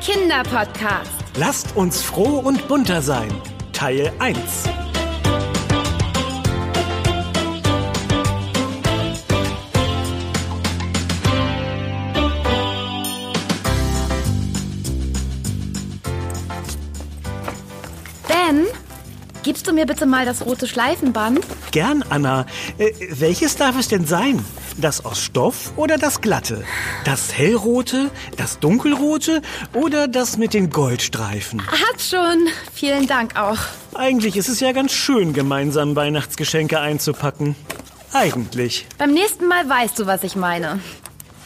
Kinderpodcast. Lasst uns froh und bunter sein. Teil 1. Ben, gibst du mir bitte mal das rote Schleifenband? Gern, Anna. Äh, welches darf es denn sein? Das aus Stoff oder das glatte? Das hellrote, das dunkelrote oder das mit den Goldstreifen? Hat schon. Vielen Dank auch. Eigentlich ist es ja ganz schön, gemeinsam Weihnachtsgeschenke einzupacken. Eigentlich. Beim nächsten Mal weißt du, was ich meine.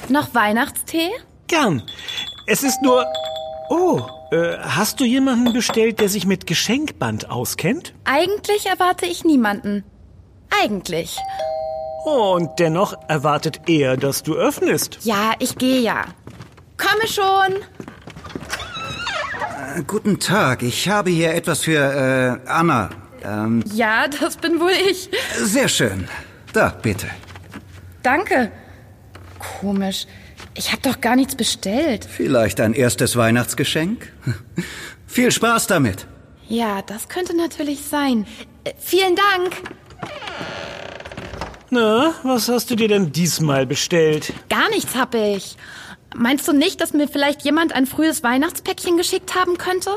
Noch Weihnachtstee? Gern. Es ist nur... Oh, äh, hast du jemanden bestellt, der sich mit Geschenkband auskennt? Eigentlich erwarte ich niemanden. Eigentlich. Und dennoch erwartet er, dass du öffnest. Ja, ich gehe ja. Komme schon. Guten Tag, ich habe hier etwas für äh, Anna. Ähm, Ja, das bin wohl ich. sehr schön. Da, bitte. Danke. Komisch. Ich habe doch gar nichts bestellt. Vielleicht ein erstes Weihnachtsgeschenk? Viel Spaß damit. Ja, das könnte natürlich sein. Äh, vielen Dank. Na, was hast du dir denn diesmal bestellt? Gar nichts hab ich. Meinst du nicht, dass mir vielleicht jemand ein frühes Weihnachtspäckchen geschickt haben könnte?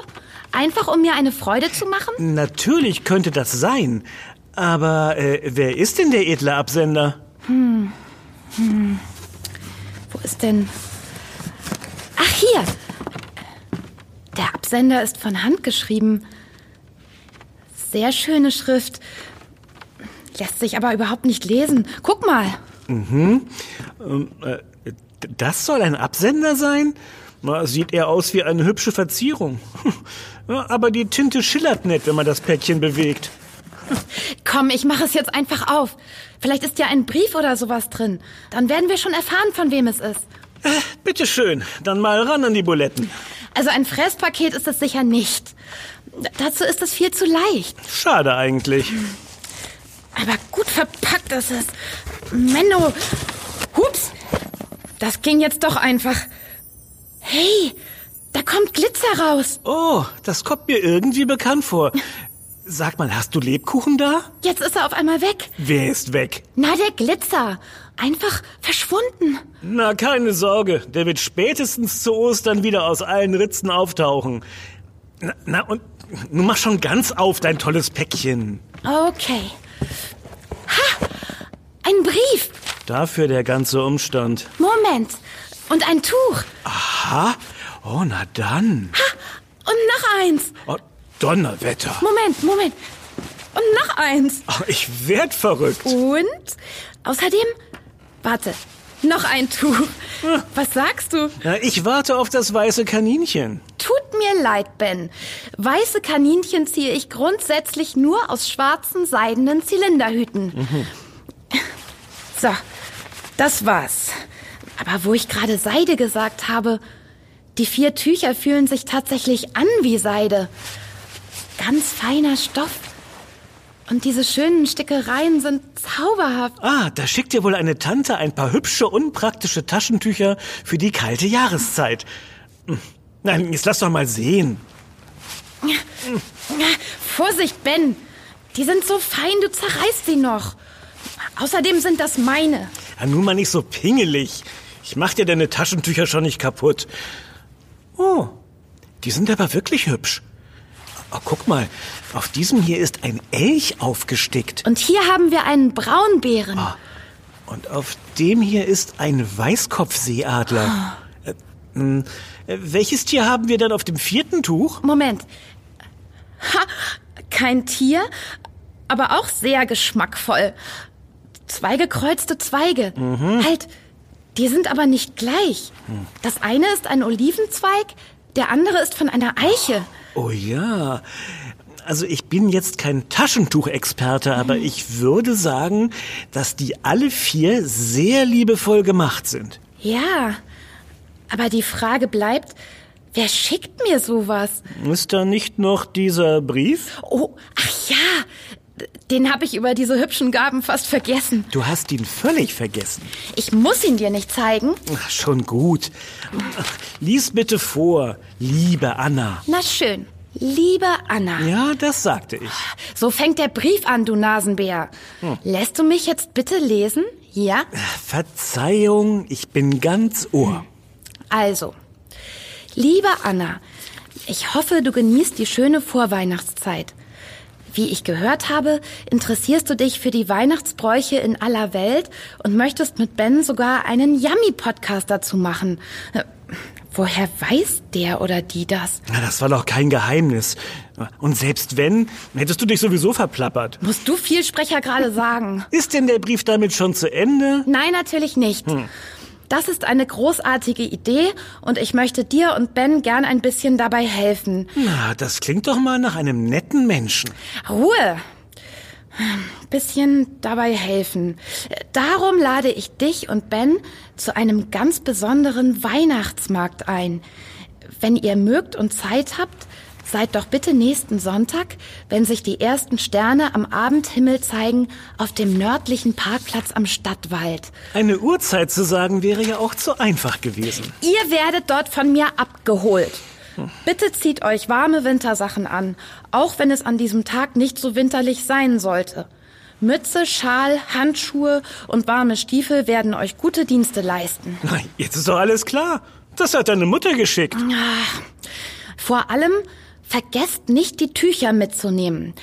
Einfach um mir eine Freude zu machen? Natürlich könnte das sein. Aber äh, wer ist denn der edle Absender? Wo ist denn... Ach, hier. Der Absender ist von Hand geschrieben. Sehr schöne Schrift. Lässt sich aber überhaupt nicht lesen. Guck mal. Das soll ein Absender sein? Na, sieht eher aus wie eine hübsche Verzierung. Aber die Tinte schillert nett, wenn man das Päckchen bewegt. Komm, ich mache es jetzt einfach auf. Vielleicht ist ja ein Brief oder sowas drin. Dann werden wir schon erfahren, von wem es ist. Bitte schön, dann mal ran an die Buletten. Also ein Fresspaket ist es sicher nicht. Dazu ist es viel zu leicht. Schade eigentlich. Aber gut verpackt ist es. Menno. Hups. Das ging jetzt doch einfach. Hey, da kommt Glitzer raus. Oh, das kommt mir irgendwie bekannt vor. Sag mal, hast du Lebkuchen da? Jetzt ist er auf einmal weg. Wer ist weg? Na, der Glitzer. Einfach verschwunden. Na, keine Sorge, der wird spätestens zu Ostern wieder aus allen Ritzen auftauchen. Na, na und nun mach schon ganz auf dein tolles Päckchen. Okay. Ha! Ein Brief. Dafür der ganze Umstand. Moment. Und ein Tuch. Ha? Oh, na dann. Und noch eins. Oh, Donnerwetter. Moment, Moment. Und noch eins. Oh, ich werd verrückt. Und außerdem, warte, noch ein Tuch. Was sagst du? Na, ich warte auf das weiße Kaninchen. Tut mir leid, Ben. Weiße Kaninchen ziehe ich grundsätzlich nur aus schwarzen seidenen Zylinderhüten. So, das war's. Aber wo ich gerade Seide gesagt habe, die vier Tücher fühlen sich tatsächlich an wie Seide. Ganz feiner Stoff. Und diese schönen Stickereien sind zauberhaft. Ah, da schickt dir wohl eine Tante ein paar hübsche, unpraktische Taschentücher für die kalte Jahreszeit. Hm. Nein, jetzt lass doch mal sehen. Vorsicht, Ben. Die sind so fein, du zerreißt sie noch. Außerdem sind das meine. Ja, nun mal nicht so pingelig. Ich mach dir deine Taschentücher schon nicht kaputt. Oh, die sind aber wirklich hübsch. Oh, guck mal, auf diesem hier ist ein Elch aufgestickt. Und hier haben wir einen Braunbären. Und auf dem hier ist ein Weißkopfseeadler. Äh, hm, welches Tier haben wir dann auf dem vierten Tuch? Moment. Ha, kein Tier, aber auch sehr geschmackvoll. Zwei gekreuzte Zweige. Halt, die sind aber nicht gleich. Das eine ist ein Olivenzweig, der andere ist von einer Eiche. Oh ja. Also ich bin jetzt kein Taschentuchexperte, aber ich würde sagen, dass die alle vier sehr liebevoll gemacht sind. Ja, aber die Frage bleibt, wer schickt mir sowas? Ist da nicht noch dieser Brief? Oh, ach ja, Den habe ich über diese hübschen Gaben fast vergessen. Du hast ihn völlig vergessen. Ich muss ihn dir nicht zeigen. Ach, schon gut. Ach, lies bitte vor, liebe Anna. Na schön. Liebe Anna. Ja, das sagte ich. So fängt der Brief an, du Nasenbär. Lässt du mich jetzt bitte lesen? Ja? Verzeihung, ich bin ganz Ohr. Also, liebe Anna, ich hoffe, du genießt die schöne Vorweihnachtszeit. Wie ich gehört habe, interessierst du dich für die Weihnachtsbräuche in aller Welt und möchtest mit Ben sogar einen Yummy-Podcast dazu machen. Woher weiß der oder die das? Na, das war doch kein Geheimnis. Und selbst wenn, hättest du dich sowieso verplappert. Musst du Vielsprecher gerade sagen? Ist denn der Brief damit schon zu Ende? Nein, natürlich nicht. Das ist eine großartige Idee und ich möchte dir und Ben gern ein bisschen dabei helfen. Na, das klingt doch mal nach einem netten Menschen. Ruhe! Bisschen dabei helfen. Darum lade ich dich und Ben zu einem ganz besonderen Weihnachtsmarkt ein. Wenn ihr mögt und Zeit habt, seid doch bitte nächsten Sonntag, wenn sich die ersten Sterne am Abendhimmel zeigen, auf dem nördlichen Parkplatz am Stadtwald. Eine Uhrzeit zu sagen wäre ja auch zu einfach gewesen. Ihr werdet dort von mir abgeholt. Bitte zieht euch warme Wintersachen an, auch wenn es an diesem Tag nicht so winterlich sein sollte. Mütze, Schal, Handschuhe und warme Stiefel werden euch gute Dienste leisten. Na, jetzt ist doch alles klar. Das hat deine Mutter geschickt. Vor allem vergesst nicht, die Tücher mitzunehmen.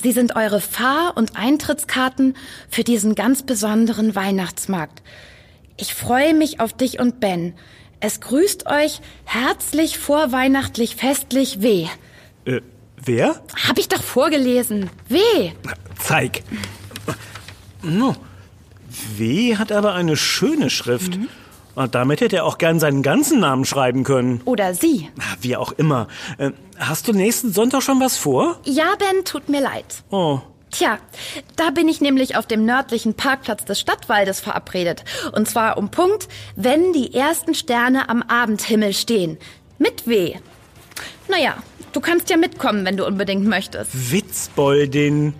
Sie sind eure Fahr- und Eintrittskarten für diesen ganz besonderen Weihnachtsmarkt. Ich freue mich auf dich und Ben. Es grüßt euch herzlich vorweihnachtlich festlich W. Äh, wer? Hab ich doch vorgelesen. W. Na, Zeig. No. W hat aber eine schöne Schrift. Und damit hätte er auch gern seinen ganzen Namen schreiben können. Oder sie. Na, Wie auch immer. Äh, hast du nächsten Sonntag schon was vor? Ja, Ben, tut mir leid. Oh. Tja, da bin ich nämlich auf dem nördlichen Parkplatz des Stadtwaldes verabredet. Und zwar um Punkt, wenn die ersten Sterne am Abendhimmel stehen. Mit W. Naja, du kannst ja mitkommen, wenn du unbedingt möchtest. Witzboldin.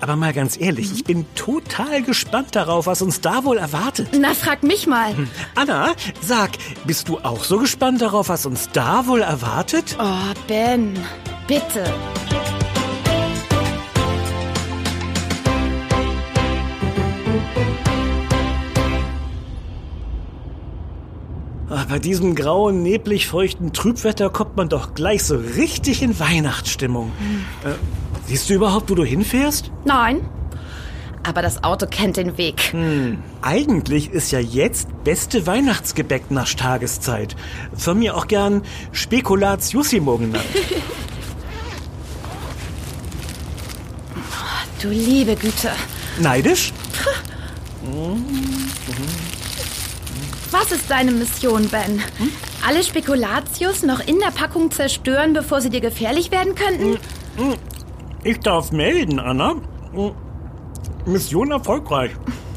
Aber mal ganz ehrlich, ich bin total gespannt darauf, was uns da wohl erwartet. Na, frag mich mal. Anna, sag, bist du auch so gespannt darauf, was uns da wohl erwartet? Oh, Ben, bitte. Ah, Bei diesem grauen, neblig feuchten Trübwetter kommt man doch gleich so richtig in Weihnachtsstimmung. Äh, siehst du überhaupt, wo du hinfährst? Nein. Aber das Auto kennt den Weg. Eigentlich ist ja jetzt beste Weihnachtsgebäck nach Tageszeit. Von mir auch gern Spekulatiussimo genannt. Du liebe Güte. Neidisch? Was ist deine Mission, Ben? Alle Spekulatius noch in der Packung zerstören, bevor sie dir gefährlich werden könnten? Ich darf melden, Anna. Mission erfolgreich.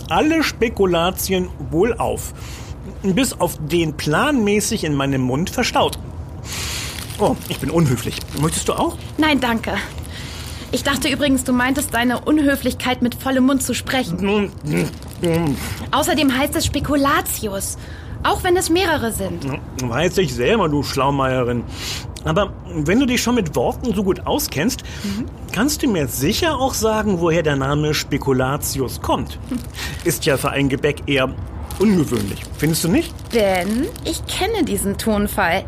Alle Spekulatien wohlauf. Bis auf den planmäßig in meinem Mund verstaut. Oh, ich bin unhöflich. Möchtest du auch? Nein, danke. Ich dachte übrigens, du meintest deine Unhöflichkeit mit vollem Mund zu sprechen. Außerdem heißt es Spekulatius. Auch wenn es mehrere sind. Weiß ich selber, du Schlaumeierin. Aber wenn du dich schon mit Worten so gut auskennst, kannst du mir sicher auch sagen, woher der Name Spekulatius kommt. Ist ja für ein Gebäck eher ungewöhnlich. Findest du nicht? Ben, ich kenne diesen Tonfall.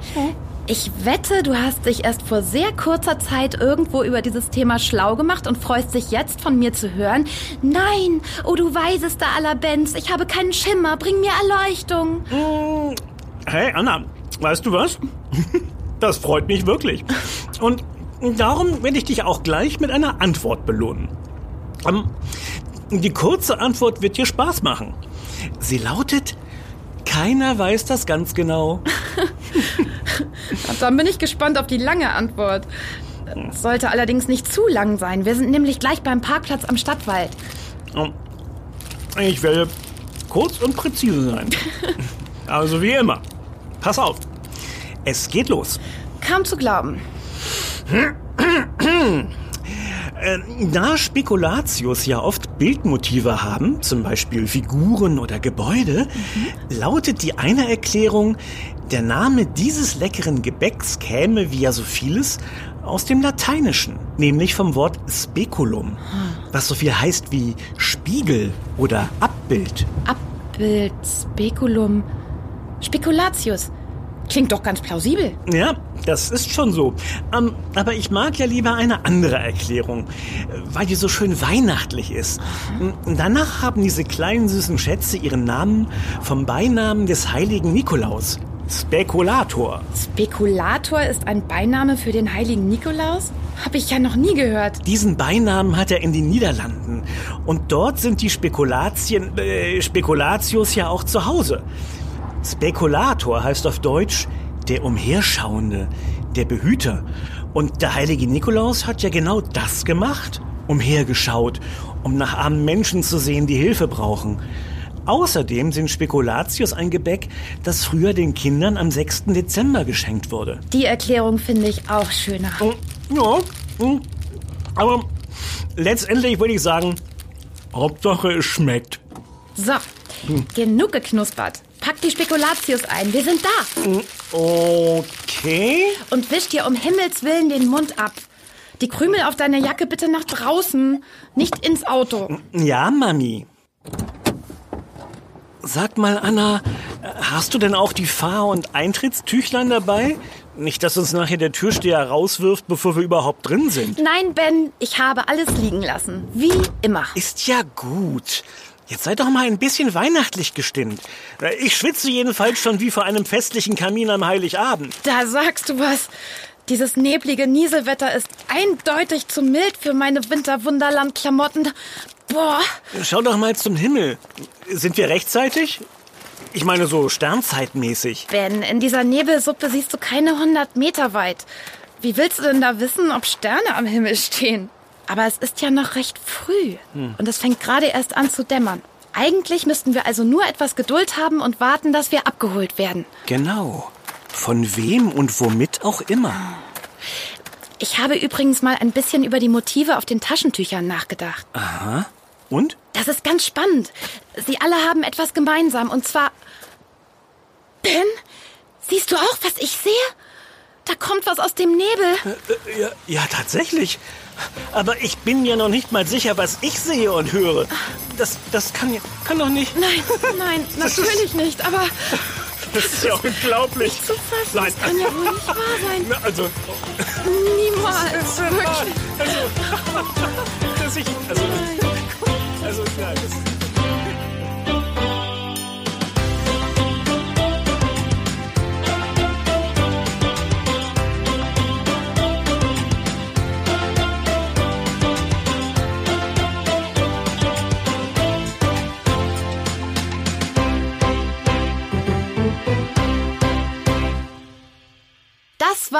Ich wette, du hast dich erst vor sehr kurzer Zeit irgendwo über dieses Thema schlau gemacht und freust dich jetzt von mir zu hören. Nein, oh du weisester aller Bens, ich habe keinen Schimmer, bring mir Erleuchtung. Hey, Anna, weißt du was? Das freut mich wirklich. Und darum werde ich dich auch gleich mit einer Antwort belohnen. Ähm, Die kurze Antwort wird dir Spaß machen. Sie lautet, keiner weiß das ganz genau. Dann bin ich gespannt auf die lange Antwort. Sollte allerdings nicht zu lang sein. Wir sind nämlich gleich beim Parkplatz am Stadtwald. Ähm, Ich werde kurz und präzise sein. Also wie immer. Pass auf. Es geht los. Kaum zu glauben. Äh, da Spekulatius ja oft Bildmotive haben, zum Beispiel Figuren oder Gebäude, mhm. lautet die eine Erklärung, der Name dieses leckeren Gebäcks käme, wie ja so vieles, aus dem Lateinischen, nämlich vom Wort Speculum, was so viel heißt wie Spiegel oder Abbild. Abbild, Speculum, Spekulatius. Klingt doch ganz plausibel. Ja, das ist schon so. Ähm, aber ich mag ja lieber eine andere Erklärung, weil die so schön weihnachtlich ist. Mhm. Danach haben diese kleinen süßen Schätze ihren Namen vom Beinamen des heiligen Nikolaus. Spekulator. Spekulator ist ein Beiname für den heiligen Nikolaus? Hab ich ja noch nie gehört. Diesen Beinamen hat er in den Niederlanden. Und dort sind die Spekulatien, äh, Spekulatius ja auch zu Hause. Spekulator heißt auf Deutsch der Umherschauende, der Behüter. Und der heilige Nikolaus hat ja genau das gemacht. Umhergeschaut, um nach armen Menschen zu sehen, die Hilfe brauchen. Außerdem sind Spekulatius ein Gebäck, das früher den Kindern am 6. Dezember geschenkt wurde. Die Erklärung finde ich auch schöner. Ja, hm. aber letztendlich würde ich sagen, Hauptsache es schmeckt. So, hm. genug geknuspert. Pack die Spekulatius ein, wir sind da. Hm, okay. Und wisch dir um Himmels Willen den Mund ab. Die Krümel auf deiner Jacke bitte nach draußen, nicht ins Auto. Ja, Mami. Sag mal, Anna, hast du denn auch die Fahr- und Eintrittstüchlein dabei? Nicht, dass uns nachher der Türsteher rauswirft, bevor wir überhaupt drin sind. Nein, Ben, ich habe alles liegen lassen. Wie immer. Ist ja gut. Jetzt sei doch mal ein bisschen weihnachtlich gestimmt. Ich schwitze jedenfalls schon wie vor einem festlichen Kamin am Heiligabend. Da sagst du was. Dieses neblige Nieselwetter ist eindeutig zu mild für meine Winterwunderland-Klamotten. Boah. Schau doch mal zum Himmel. Sind wir rechtzeitig? Ich meine so sternzeitmäßig. Ben, in dieser Nebelsuppe siehst du keine 100 Meter weit. Wie willst du denn da wissen, ob Sterne am Himmel stehen? Aber es ist ja noch recht früh. Hm. Und es fängt gerade erst an zu dämmern. Eigentlich müssten wir also nur etwas Geduld haben und warten, dass wir abgeholt werden. Genau. Von wem und womit auch immer. Ich habe übrigens mal ein bisschen über die Motive auf den Taschentüchern nachgedacht. Aha. Und? Das ist ganz spannend. Sie alle haben etwas gemeinsam. Und zwar. Ben, siehst du auch, was ich sehe? Da kommt was aus dem Nebel. Äh, äh, ja, ja, tatsächlich. Aber ich bin ja noch nicht mal sicher, was ich sehe und höre. Das, das kann, kann doch nicht. Nein, nein, natürlich nicht. Aber das ist ja unglaublich. Nicht zu fassen. Nein. Das kann ja wohl nicht wahr sein. Na, also. Niemals. Das ist wirklich. Also, dass ich, also, also, ja, das